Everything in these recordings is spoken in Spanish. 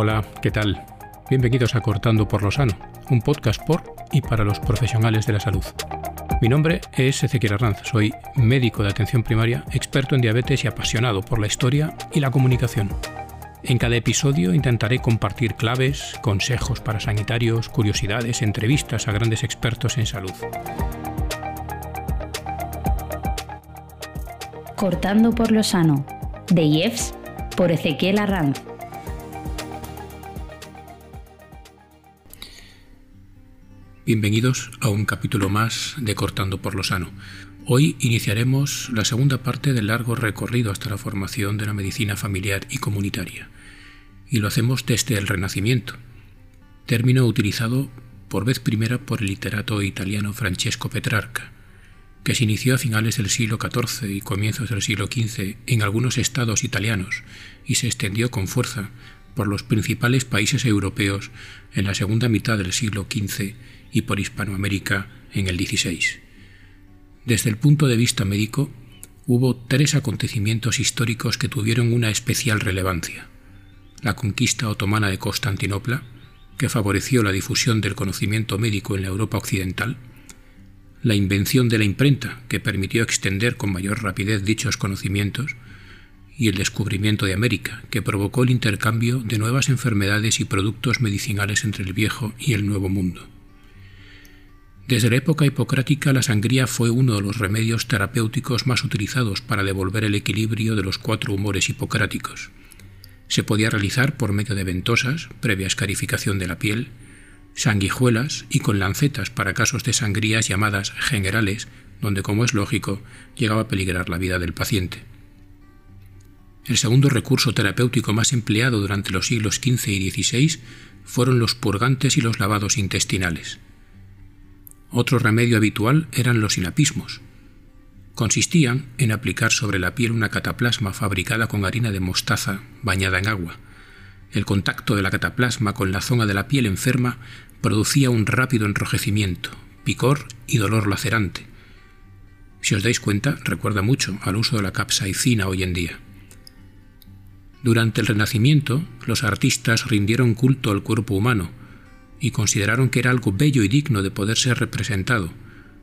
Hola, ¿qué tal? Bienvenidos a Cortando por lo Sano, un podcast por y para los profesionales de la salud. Mi nombre es Ezequiel Arranz, soy médico de atención primaria, experto en diabetes y apasionado por la historia y la comunicación. En cada episodio intentaré compartir claves, consejos para sanitarios, curiosidades, entrevistas a grandes expertos en salud. Cortando por lo sano, de IEFS por Ezequiel Arranz. Bienvenidos a un capítulo más de Cortando por lo Sano. Hoy iniciaremos la segunda parte del largo recorrido hasta la formación de la medicina familiar y comunitaria. Y lo hacemos desde el Renacimiento, término utilizado por vez primera por el literato italiano Francesco Petrarca, que se inició a finales del siglo XIV y comienzos del siglo XV en algunos estados italianos y se extendió con fuerza por los principales países europeos en la segunda mitad del siglo XV y por Hispanoamérica en el XVI. Desde el punto de vista médico, hubo tres acontecimientos históricos que tuvieron una especial relevancia. La conquista otomana de Constantinopla, que favoreció la difusión del conocimiento médico en la Europa occidental, la invención de la imprenta, que permitió extender con mayor rapidez dichos conocimientos, y el descubrimiento de América, que provocó el intercambio de nuevas enfermedades y productos medicinales entre el viejo y el nuevo mundo. Desde la época hipocrática la sangría fue uno de los remedios terapéuticos más utilizados para devolver el equilibrio de los cuatro humores hipocráticos. Se podía realizar por medio de ventosas, previa escarificación de la piel, sanguijuelas y con lancetas para casos de sangrías llamadas generales, donde, como es lógico, llegaba a peligrar la vida del paciente. El segundo recurso terapéutico más empleado durante los siglos XV y XVI fueron los purgantes y los lavados intestinales. Otro remedio habitual eran los sinapismos. Consistían en aplicar sobre la piel una cataplasma fabricada con harina de mostaza bañada en agua. El contacto de la cataplasma con la zona de la piel enferma producía un rápido enrojecimiento, picor y dolor lacerante. Si os dais cuenta, recuerda mucho al uso de la capsaicina hoy en día. Durante el Renacimiento, los artistas rindieron culto al cuerpo humano, y consideraron que era algo bello y digno de poder ser representado,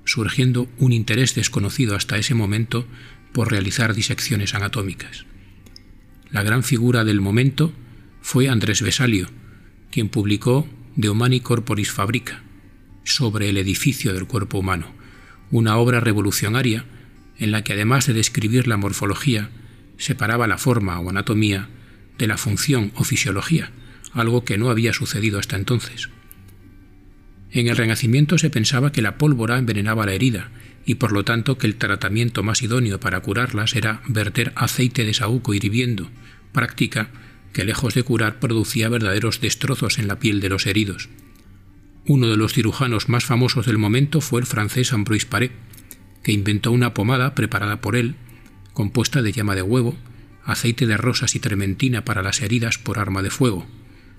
surgiendo un interés desconocido hasta ese momento por realizar disecciones anatómicas. La gran figura del momento fue Andrés Vesalio, quien publicó De Humani Corporis Fabrica, sobre el edificio del cuerpo humano, una obra revolucionaria en la que además de describir la morfología, separaba la forma o anatomía de la función o fisiología, algo que no había sucedido hasta entonces. En el Renacimiento se pensaba que la pólvora envenenaba la herida y por lo tanto que el tratamiento más idóneo para curarlas era verter aceite de saúco hirviendo, práctica que lejos de curar producía verdaderos destrozos en la piel de los heridos. Uno de los cirujanos más famosos del momento fue el francés Ambroise Paré, que inventó una pomada preparada por él, compuesta de llama de huevo, aceite de rosas y trementina para las heridas por arma de fuego,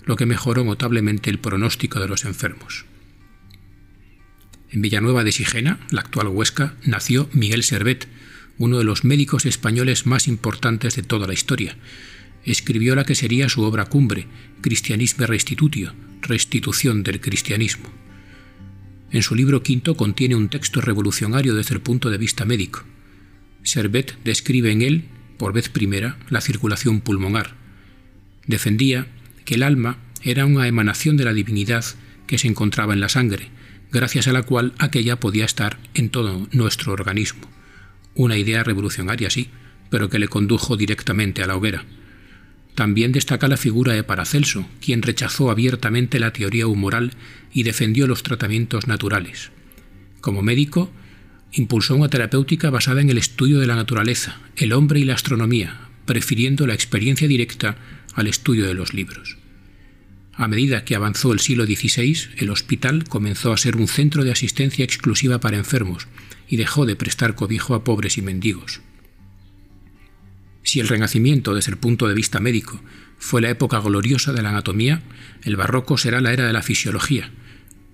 lo que mejoró notablemente el pronóstico de los enfermos. En Villanueva de Sigena, la actual Huesca, nació Miguel Servet, uno de los médicos españoles más importantes de toda la historia. Escribió la que sería su obra cumbre, Cristianisme Restitutio, Restitución del Cristianismo. En su libro quinto contiene un texto revolucionario desde el punto de vista médico. Servet describe en él, por vez primera, la circulación pulmonar. Defendía que el alma era una emanación de la divinidad que se encontraba en la sangre, gracias a la cual aquella podía estar en todo nuestro organismo. Una idea revolucionaria, sí, pero que le condujo directamente a la hoguera. También destaca la figura de Paracelso, quien rechazó abiertamente la teoría humoral y defendió los tratamientos naturales. Como médico, impulsó una terapéutica basada en el estudio de la naturaleza, el hombre y la astronomía, prefiriendo la experiencia directa al estudio de los libros. A medida que avanzó el siglo XVI, el hospital comenzó a ser un centro de asistencia exclusiva para enfermos y dejó de prestar cobijo a pobres y mendigos. Si el Renacimiento, desde el punto de vista médico, fue la época gloriosa de la anatomía, el barroco será la era de la fisiología,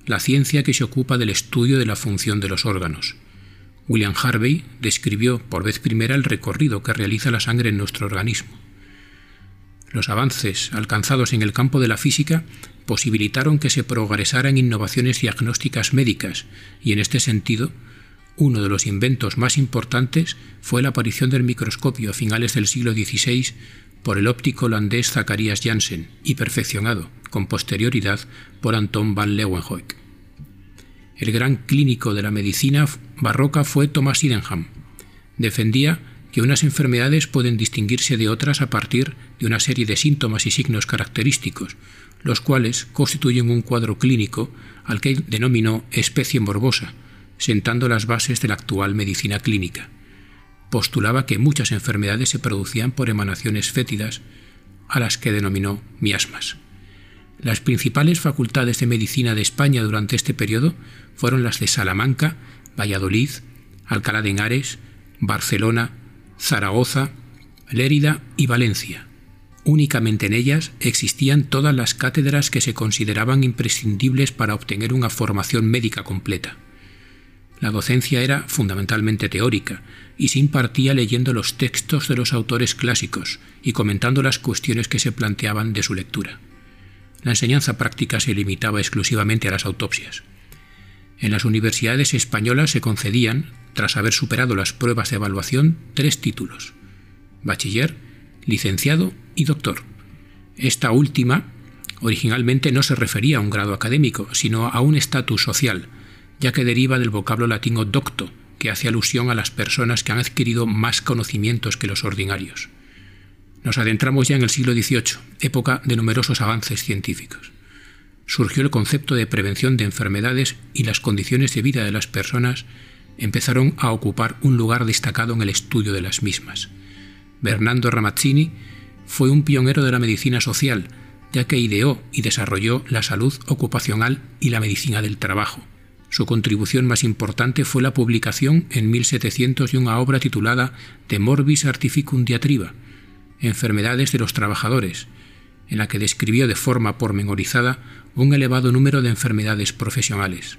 la ciencia que se ocupa del estudio de la función de los órganos. William Harvey describió por vez primera el recorrido que realiza la sangre en nuestro organismo. Los avances alcanzados en el campo de la física posibilitaron que se progresaran innovaciones diagnósticas médicas y en este sentido, uno de los inventos más importantes fue la aparición del microscopio a finales del siglo XVI por el óptico holandés Zacharias Janssen y perfeccionado con posterioridad por Anton van Leeuwenhoek. El gran clínico de la medicina barroca fue Thomas Sydenham. Defendía que unas enfermedades pueden distinguirse de otras a partir de una serie de síntomas y signos característicos, los cuales constituyen un cuadro clínico al que denominó especie morbosa, sentando las bases de la actual medicina clínica. Postulaba que muchas enfermedades se producían por emanaciones fétidas, a las que denominó miasmas. Las principales facultades de medicina de España durante este periodo fueron las de Salamanca, Valladolid, Alcalá de Henares, Barcelona, Zaragoza, Lérida y Valencia. Únicamente en ellas existían todas las cátedras que se consideraban imprescindibles para obtener una formación médica completa. La docencia era fundamentalmente teórica y se impartía leyendo los textos de los autores clásicos y comentando las cuestiones que se planteaban de su lectura. La enseñanza práctica se limitaba exclusivamente a las autopsias. En las universidades españolas se concedían, tras haber superado las pruebas de evaluación, tres títulos, bachiller, licenciado y doctor. Esta última originalmente no se refería a un grado académico, sino a un estatus social, ya que deriva del vocablo latino docto, que hace alusión a las personas que han adquirido más conocimientos que los ordinarios. Nos adentramos ya en el siglo XVIII, época de numerosos avances científicos. Surgió el concepto de prevención de enfermedades y las condiciones de vida de las personas empezaron a ocupar un lugar destacado en el estudio de las mismas. Bernardo Ramazzini fue un pionero de la medicina social, ya que ideó y desarrolló la salud ocupacional y la medicina del trabajo. Su contribución más importante fue la publicación en 1700 de una obra titulada De Morbis Artificum Diatriba, Enfermedades de los Trabajadores, en la que describió de forma pormenorizada un elevado número de enfermedades profesionales.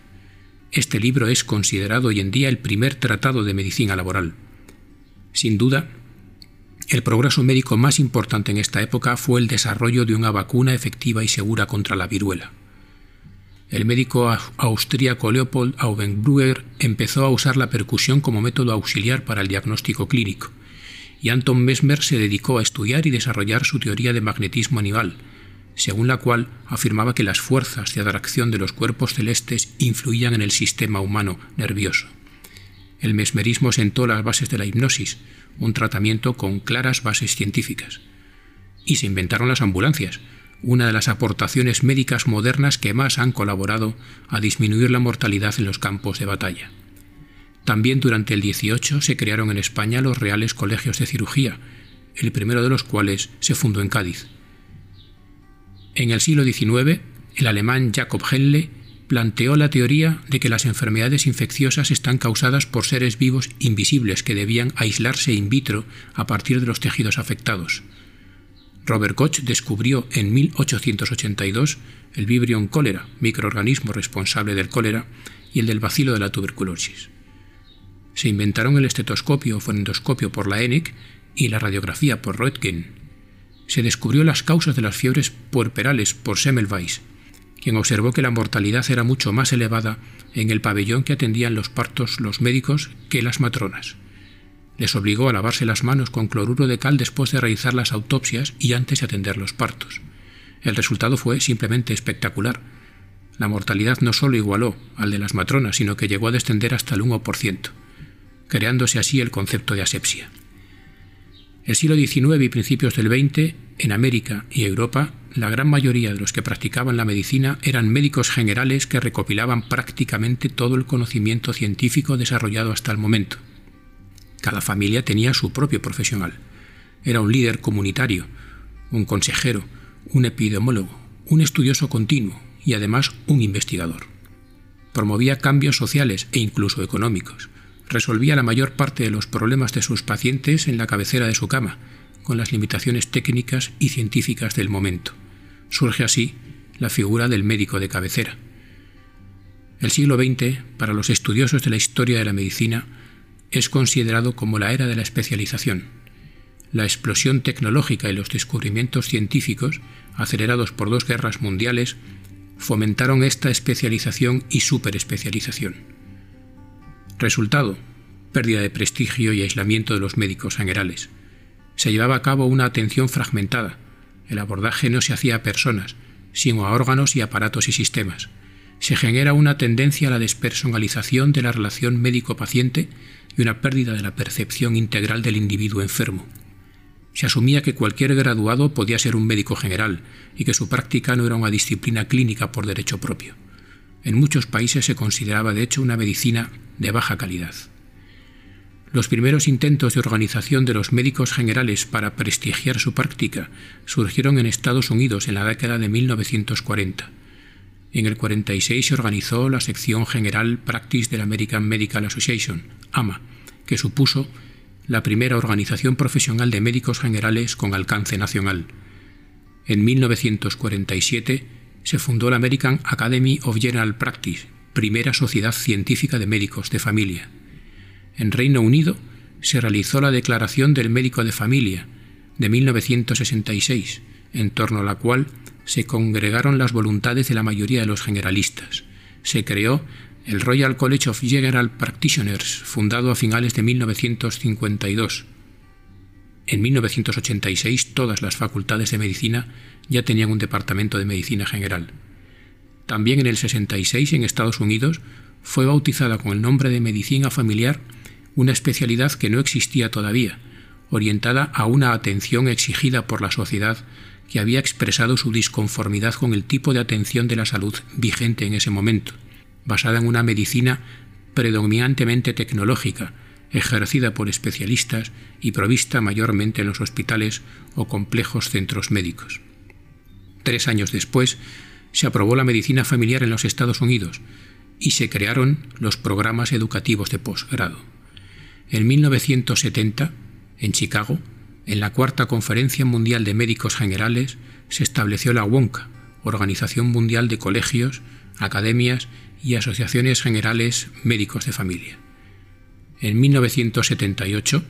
Este libro es considerado hoy en día el primer tratado de medicina laboral. Sin duda, el progreso médico más importante en esta época fue el desarrollo de una vacuna efectiva y segura contra la viruela. El médico austríaco Leopold Augenbrüer empezó a usar la percusión como método auxiliar para el diagnóstico clínico, y Anton Mesmer se dedicó a estudiar y desarrollar su teoría de magnetismo animal, según la cual afirmaba que las fuerzas de atracción de los cuerpos celestes influían en el sistema humano nervioso. El mesmerismo sentó las bases de la hipnosis, un tratamiento con claras bases científicas. Y se inventaron las ambulancias, una de las aportaciones médicas modernas que más han colaborado a disminuir la mortalidad en los campos de batalla. También durante el 18 se crearon en España los Reales Colegios de Cirugía, el primero de los cuales se fundó en Cádiz. En el siglo XIX, el alemán Jacob Henle planteó la teoría de que las enfermedades infecciosas están causadas por seres vivos invisibles que debían aislarse in vitro a partir de los tejidos afectados. Robert Koch descubrió en 1882 el Vibrion cólera, microorganismo responsable del cólera, y el del bacilo de la tuberculosis. Se inventaron el estetoscopio o fonendoscopio por la ENIC y la radiografía por Roentgen. Se descubrió las causas de las fiebres puerperales por Semmelweis, quien observó que la mortalidad era mucho más elevada en el pabellón que atendían los partos los médicos que las matronas. Les obligó a lavarse las manos con cloruro de cal después de realizar las autopsias y antes de atender los partos. El resultado fue simplemente espectacular. La mortalidad no solo igualó al de las matronas, sino que llegó a descender hasta el 1% creándose así el concepto de asepsia. El siglo XIX y principios del XX, en América y Europa, la gran mayoría de los que practicaban la medicina eran médicos generales que recopilaban prácticamente todo el conocimiento científico desarrollado hasta el momento. Cada familia tenía su propio profesional. Era un líder comunitario, un consejero, un epidemiólogo, un estudioso continuo y además un investigador. Promovía cambios sociales e incluso económicos resolvía la mayor parte de los problemas de sus pacientes en la cabecera de su cama, con las limitaciones técnicas y científicas del momento. Surge así la figura del médico de cabecera. El siglo XX, para los estudiosos de la historia de la medicina, es considerado como la era de la especialización. la explosión tecnológica y los descubrimientos científicos, acelerados por dos guerras mundiales, fomentaron esta especialización y superespecialización. Resultado, pérdida de prestigio y aislamiento de los médicos generales. Se llevaba a cabo una atención fragmentada. El abordaje no se hacía a personas, sino a órganos y aparatos y sistemas. Se genera una tendencia a la despersonalización de la relación médico-paciente y una pérdida de la percepción integral del individuo enfermo. Se asumía que cualquier graduado podía ser un médico general y que su práctica no era una disciplina clínica por derecho propio. En muchos países se consideraba de hecho una medicina de baja calidad. Los primeros intentos de organización de los médicos generales para prestigiar su práctica surgieron en Estados Unidos en la década de 1940. En el 46 se organizó la sección general Practice de la American Medical Association, AMA, que supuso la primera organización profesional de médicos generales con alcance nacional. En 1947 se fundó la American Academy of General Practice, primera sociedad científica de médicos de familia. En Reino Unido se realizó la Declaración del Médico de Familia de 1966, en torno a la cual se congregaron las voluntades de la mayoría de los generalistas. Se creó el Royal College of General Practitioners, fundado a finales de 1952. En 1986 todas las facultades de medicina ya tenían un departamento de medicina general. También en el 66 en Estados Unidos fue bautizada con el nombre de medicina familiar una especialidad que no existía todavía, orientada a una atención exigida por la sociedad que había expresado su disconformidad con el tipo de atención de la salud vigente en ese momento basada en una medicina predominantemente tecnológica, ejercida por especialistas y provista mayormente en los hospitales o complejos centros médicos. Tres años después, se aprobó la medicina familiar en los Estados Unidos y se crearon los programas educativos de posgrado. En 1970, en Chicago, en la Cuarta Conferencia Mundial de Médicos Generales, se estableció la WONCA, Organización Mundial de Colegios, Academias y asociaciones generales médicos de familia. En 1978,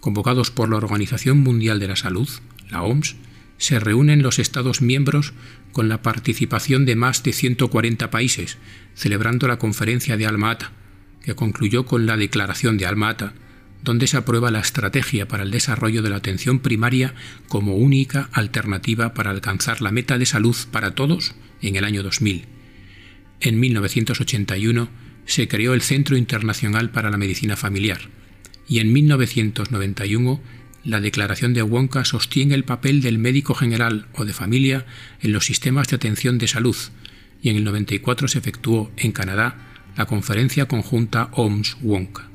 convocados por la Organización Mundial de la Salud, la OMS, se reúnen los Estados miembros con la participación de más de 140 países, celebrando la conferencia de Alma-Ata, que concluyó con la Declaración de Alma-Ata, donde se aprueba la estrategia para el desarrollo de la atención primaria como única alternativa para alcanzar la meta de salud para todos en el año 2000 en 1981 se creó el Centro Internacional para la Medicina Familiar y en 1991 la Declaración de Wonka sostiene el papel del médico general o de familia en los sistemas de atención de salud y en el 94 se efectuó en Canadá la conferencia conjunta OMS-Wonka.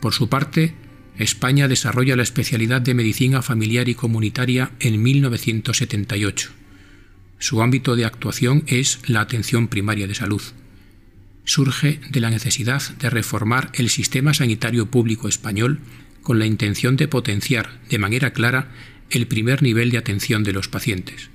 Por su parte, España desarrolla la especialidad de medicina familiar y comunitaria en 1978 su ámbito de actuación es la atención primaria de salud. Surge de la necesidad de reformar el sistema sanitario público español con la intención de potenciar de manera clara el primer nivel de atención de los pacientes.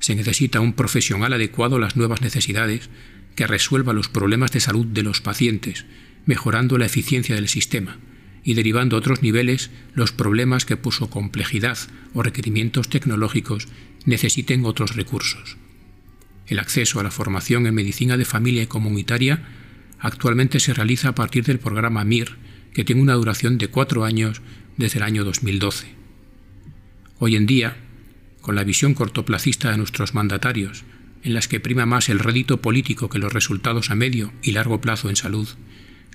Se necesita un profesional adecuado a las nuevas necesidades que resuelva los problemas de salud de los pacientes, mejorando la eficiencia del sistema y derivando a otros niveles los problemas que por su complejidad o requerimientos tecnológicos necesiten otros recursos. El acceso a la formación en medicina de familia y comunitaria actualmente se realiza a partir del programa MIR, que tiene una duración de cuatro años desde el año 2012. Hoy en día, con la visión cortoplacista de nuestros mandatarios, en las que prima más el rédito político que los resultados a medio y largo plazo en salud,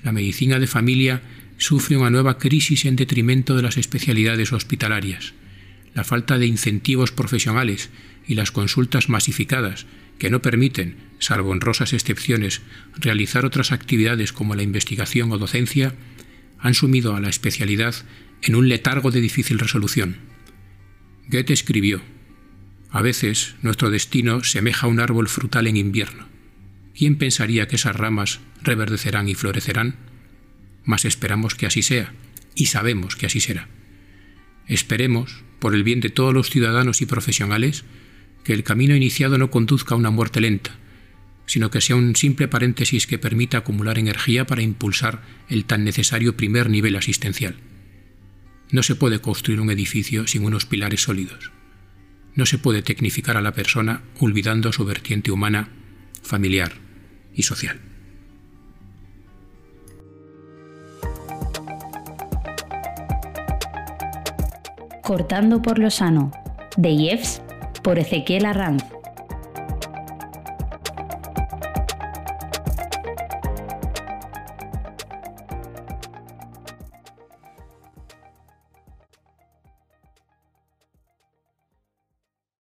la medicina de familia sufre una nueva crisis en detrimento de las especialidades hospitalarias la falta de incentivos profesionales y las consultas masificadas que no permiten, salvo honrosas excepciones, realizar otras actividades como la investigación o docencia, han sumido a la especialidad en un letargo de difícil resolución. Goethe escribió, A veces nuestro destino semeja a un árbol frutal en invierno. ¿Quién pensaría que esas ramas reverdecerán y florecerán? Mas esperamos que así sea, y sabemos que así será. Esperemos, por el bien de todos los ciudadanos y profesionales, que el camino iniciado no conduzca a una muerte lenta, sino que sea un simple paréntesis que permita acumular energía para impulsar el tan necesario primer nivel asistencial. No se puede construir un edificio sin unos pilares sólidos. No se puede tecnificar a la persona olvidando su vertiente humana, familiar y social. Cortando por lo sano, de por Ezequiel Arranz.